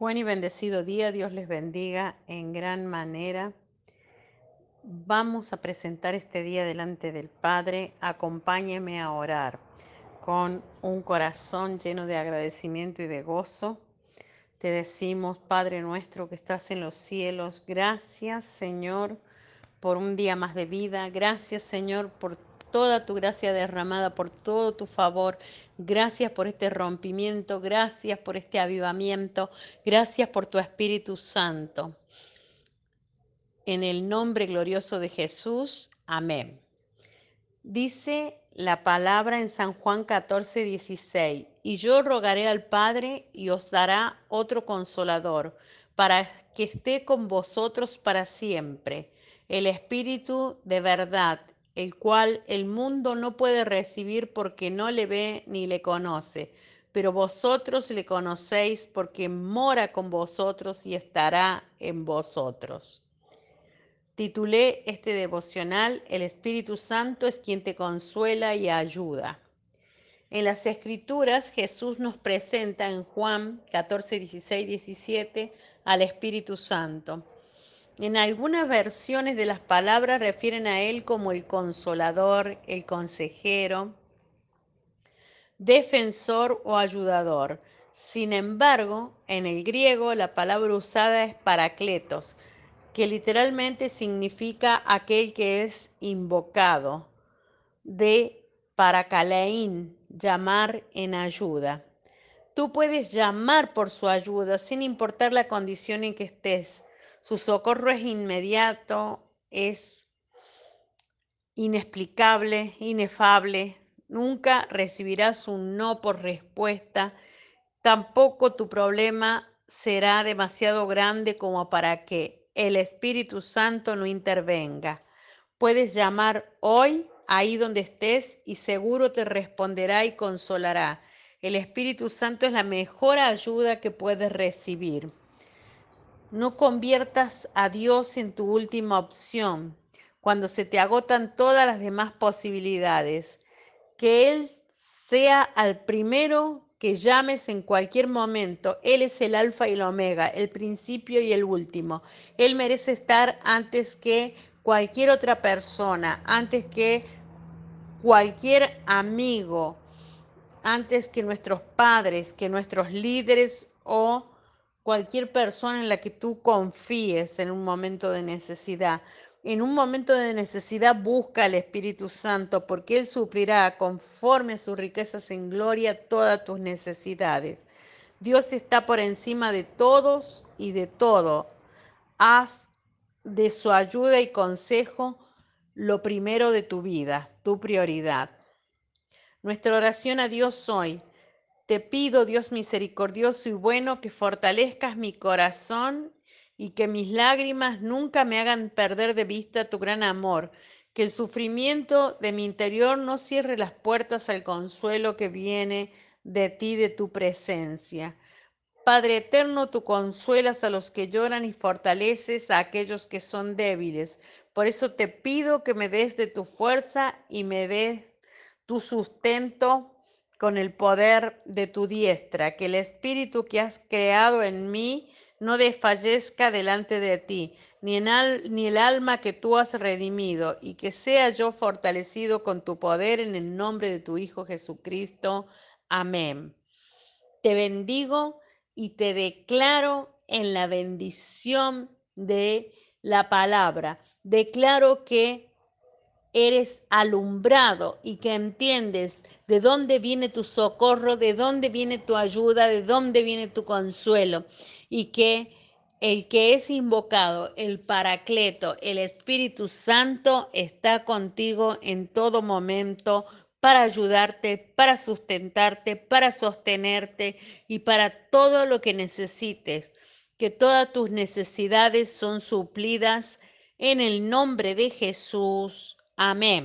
Buen y bendecido día, Dios les bendiga en gran manera. Vamos a presentar este día delante del Padre. Acompáñeme a orar con un corazón lleno de agradecimiento y de gozo. Te decimos, Padre nuestro que estás en los cielos, gracias Señor por un día más de vida. Gracias Señor por toda tu gracia derramada, por todo tu favor. Gracias por este rompimiento, gracias por este avivamiento, gracias por tu Espíritu Santo. En el nombre glorioso de Jesús, amén. Dice la palabra en San Juan 14, 16, y yo rogaré al Padre y os dará otro consolador, para que esté con vosotros para siempre, el Espíritu de verdad el cual el mundo no puede recibir porque no le ve ni le conoce, pero vosotros le conocéis porque mora con vosotros y estará en vosotros. Titulé este devocional El Espíritu Santo es quien te consuela y ayuda. En las Escrituras Jesús nos presenta en Juan 14, 16, 17 al Espíritu Santo. En algunas versiones de las palabras refieren a Él como el consolador, el consejero, defensor o ayudador. Sin embargo, en el griego la palabra usada es paracletos, que literalmente significa aquel que es invocado, de paracaleín, llamar en ayuda. Tú puedes llamar por su ayuda sin importar la condición en que estés su socorro es inmediato, es inexplicable, inefable. Nunca recibirás un no por respuesta. Tampoco tu problema será demasiado grande como para que el Espíritu Santo no intervenga. Puedes llamar hoy ahí donde estés y seguro te responderá y consolará. El Espíritu Santo es la mejor ayuda que puedes recibir. No conviertas a Dios en tu última opción cuando se te agotan todas las demás posibilidades. Que Él sea al primero que llames en cualquier momento. Él es el alfa y el omega, el principio y el último. Él merece estar antes que cualquier otra persona, antes que cualquier amigo, antes que nuestros padres, que nuestros líderes o cualquier persona en la que tú confíes en un momento de necesidad. En un momento de necesidad busca al Espíritu Santo porque Él suplirá conforme a sus riquezas en gloria todas tus necesidades. Dios está por encima de todos y de todo. Haz de su ayuda y consejo lo primero de tu vida, tu prioridad. Nuestra oración a Dios hoy te pido, Dios misericordioso y bueno, que fortalezcas mi corazón y que mis lágrimas nunca me hagan perder de vista tu gran amor, que el sufrimiento de mi interior no cierre las puertas al consuelo que viene de ti, de tu presencia. Padre eterno, tú consuelas a los que lloran y fortaleces a aquellos que son débiles. Por eso te pido que me des de tu fuerza y me des tu sustento con el poder de tu diestra, que el espíritu que has creado en mí no desfallezca delante de ti, ni, en ni el alma que tú has redimido, y que sea yo fortalecido con tu poder en el nombre de tu Hijo Jesucristo. Amén. Te bendigo y te declaro en la bendición de la palabra. Declaro que eres alumbrado y que entiendes de dónde viene tu socorro, de dónde viene tu ayuda, de dónde viene tu consuelo y que el que es invocado, el Paracleto, el Espíritu Santo, está contigo en todo momento para ayudarte, para sustentarte, para sostenerte y para todo lo que necesites. Que todas tus necesidades son suplidas en el nombre de Jesús. Amén.